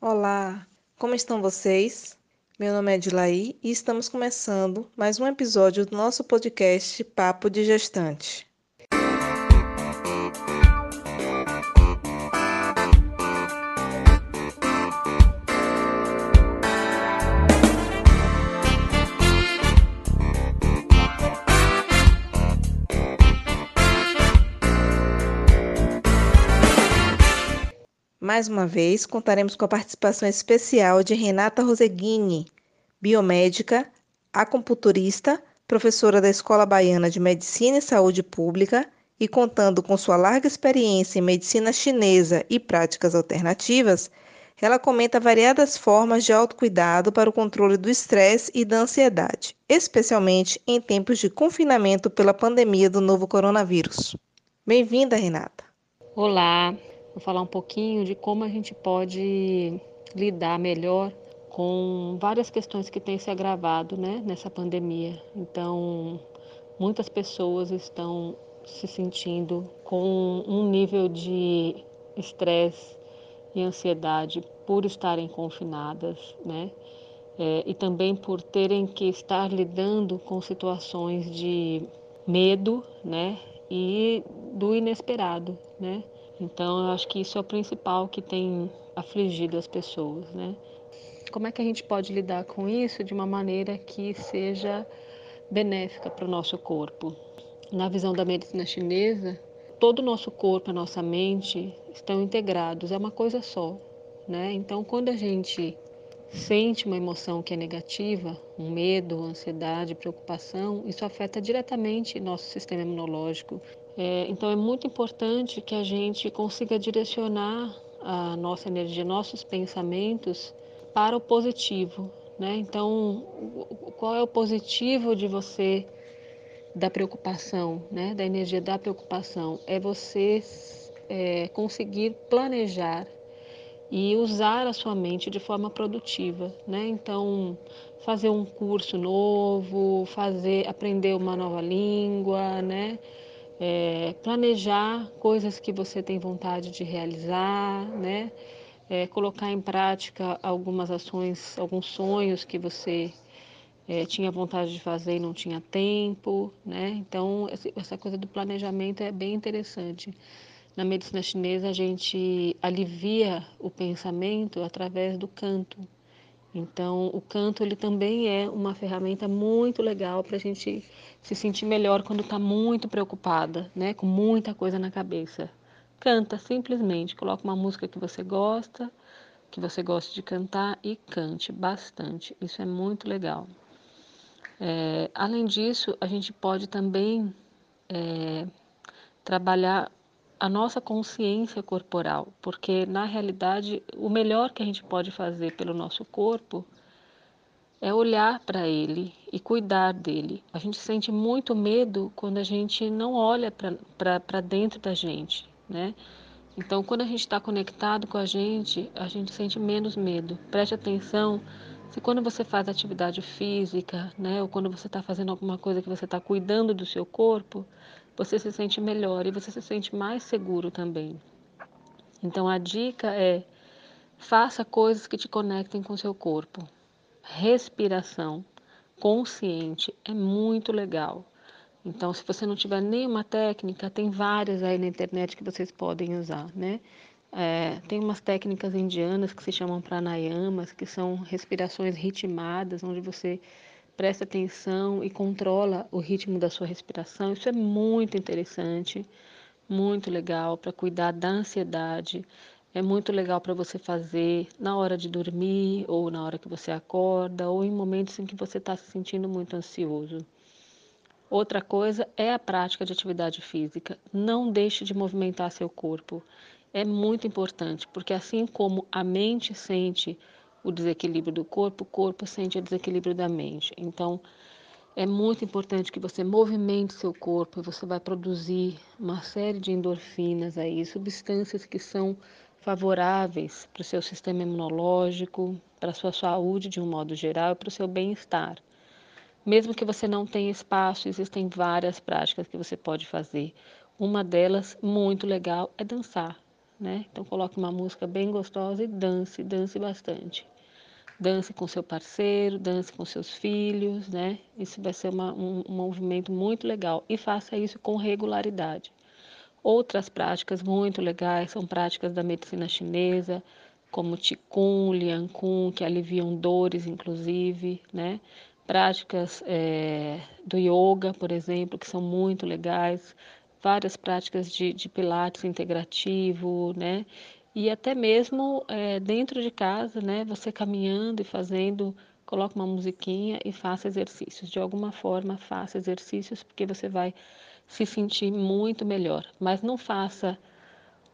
Olá, como estão vocês? Meu nome é Dilaí e estamos começando mais um episódio do nosso podcast Papo de Gestante. Mais uma vez, contaremos com a participação especial de Renata Roseguini, biomédica, acupunturista, professora da Escola Baiana de Medicina e Saúde Pública e contando com sua larga experiência em medicina chinesa e práticas alternativas, ela comenta variadas formas de autocuidado para o controle do estresse e da ansiedade, especialmente em tempos de confinamento pela pandemia do novo coronavírus. Bem-vinda, Renata. Olá, Vou falar um pouquinho de como a gente pode lidar melhor com várias questões que têm se agravado né, nessa pandemia. Então, muitas pessoas estão se sentindo com um nível de estresse e ansiedade por estarem confinadas, né? É, e também por terem que estar lidando com situações de medo, né? E do inesperado, né? Então, eu acho que isso é o principal que tem afligido as pessoas, né? Como é que a gente pode lidar com isso de uma maneira que seja benéfica para o nosso corpo? Na visão da medicina chinesa, todo o nosso corpo, a nossa mente estão integrados, é uma coisa só, né? Então, quando a gente sente uma emoção que é negativa, um medo, ansiedade, preocupação, isso afeta diretamente nosso sistema imunológico, é, então é muito importante que a gente consiga direcionar a nossa energia, nossos pensamentos para o positivo. Né? Então, qual é o positivo de você da preocupação, né? da energia da preocupação? É você é, conseguir planejar e usar a sua mente de forma produtiva, né? Então, fazer um curso novo, fazer, aprender uma nova língua, né? É, planejar coisas que você tem vontade de realizar, né? É, colocar em prática algumas ações, alguns sonhos que você é, tinha vontade de fazer e não tinha tempo, né? Então essa coisa do planejamento é bem interessante. Na medicina chinesa a gente alivia o pensamento através do canto, então, o canto ele também é uma ferramenta muito legal para a gente se sentir melhor quando está muito preocupada, né, com muita coisa na cabeça. Canta simplesmente, coloca uma música que você gosta, que você gosta de cantar e cante bastante. Isso é muito legal. É, além disso, a gente pode também é, trabalhar a nossa consciência corporal, porque na realidade o melhor que a gente pode fazer pelo nosso corpo é olhar para ele e cuidar dele. A gente sente muito medo quando a gente não olha para dentro da gente, né? Então, quando a gente está conectado com a gente, a gente sente menos medo. Preste atenção se quando você faz atividade física, né, ou quando você está fazendo alguma coisa que você está cuidando do seu corpo, você se sente melhor e você se sente mais seguro também. Então a dica é faça coisas que te conectem com seu corpo. Respiração consciente é muito legal. Então, se você não tiver nenhuma técnica, tem várias aí na internet que vocês podem usar, né? É, tem umas técnicas indianas que se chamam pranayamas, que são respirações ritmadas, onde você presta atenção e controla o ritmo da sua respiração. Isso é muito interessante, muito legal para cuidar da ansiedade. É muito legal para você fazer na hora de dormir, ou na hora que você acorda, ou em momentos em que você está se sentindo muito ansioso. Outra coisa é a prática de atividade física. Não deixe de movimentar seu corpo. É muito importante, porque assim como a mente sente o desequilíbrio do corpo, o corpo sente o desequilíbrio da mente. Então, é muito importante que você movimente seu corpo, você vai produzir uma série de endorfinas aí, substâncias que são favoráveis para o seu sistema imunológico, para a sua saúde de um modo geral e para o seu bem-estar. Mesmo que você não tenha espaço, existem várias práticas que você pode fazer. Uma delas, muito legal, é dançar. Né? Então coloque uma música bem gostosa e dance, dance bastante. Dance com seu parceiro, dance com seus filhos, né? Isso vai ser uma, um, um movimento muito legal e faça isso com regularidade. Outras práticas muito legais são práticas da medicina chinesa, como Qigong, Liang Kun, que aliviam dores, inclusive, né? Práticas é, do yoga, por exemplo, que são muito legais, várias práticas de, de pilates integrativo, né? E até mesmo é, dentro de casa, né? Você caminhando e fazendo, coloque uma musiquinha e faça exercícios. De alguma forma, faça exercícios, porque você vai se sentir muito melhor. Mas não faça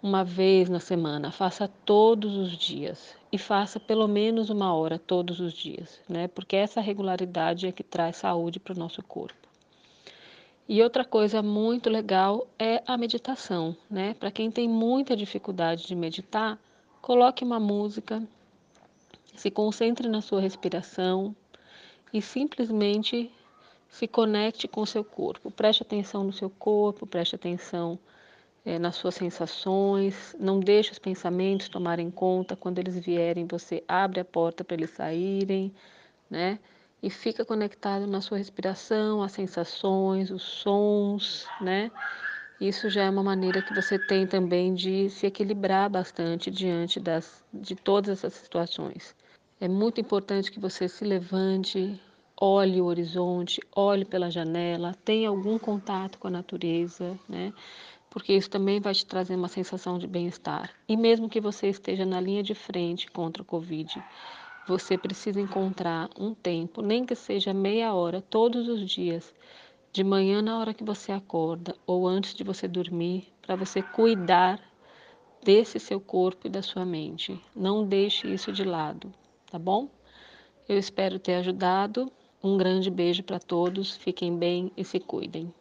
uma vez na semana, faça todos os dias e faça pelo menos uma hora todos os dias, né? Porque essa regularidade é que traz saúde para o nosso corpo. E outra coisa muito legal é a meditação, né? Para quem tem muita dificuldade de meditar, coloque uma música, se concentre na sua respiração e simplesmente se conecte com o seu corpo. Preste atenção no seu corpo, preste atenção é, nas suas sensações, não deixe os pensamentos tomarem conta. Quando eles vierem, você abre a porta para eles saírem, né? E fica conectado na sua respiração, as sensações, os sons, né? Isso já é uma maneira que você tem também de se equilibrar bastante diante das, de todas essas situações. É muito importante que você se levante, olhe o horizonte, olhe pela janela, tenha algum contato com a natureza, né? Porque isso também vai te trazer uma sensação de bem-estar. E mesmo que você esteja na linha de frente contra o Covid, você precisa encontrar um tempo, nem que seja meia hora, todos os dias, de manhã na hora que você acorda ou antes de você dormir, para você cuidar desse seu corpo e da sua mente. Não deixe isso de lado, tá bom? Eu espero ter ajudado. Um grande beijo para todos, fiquem bem e se cuidem.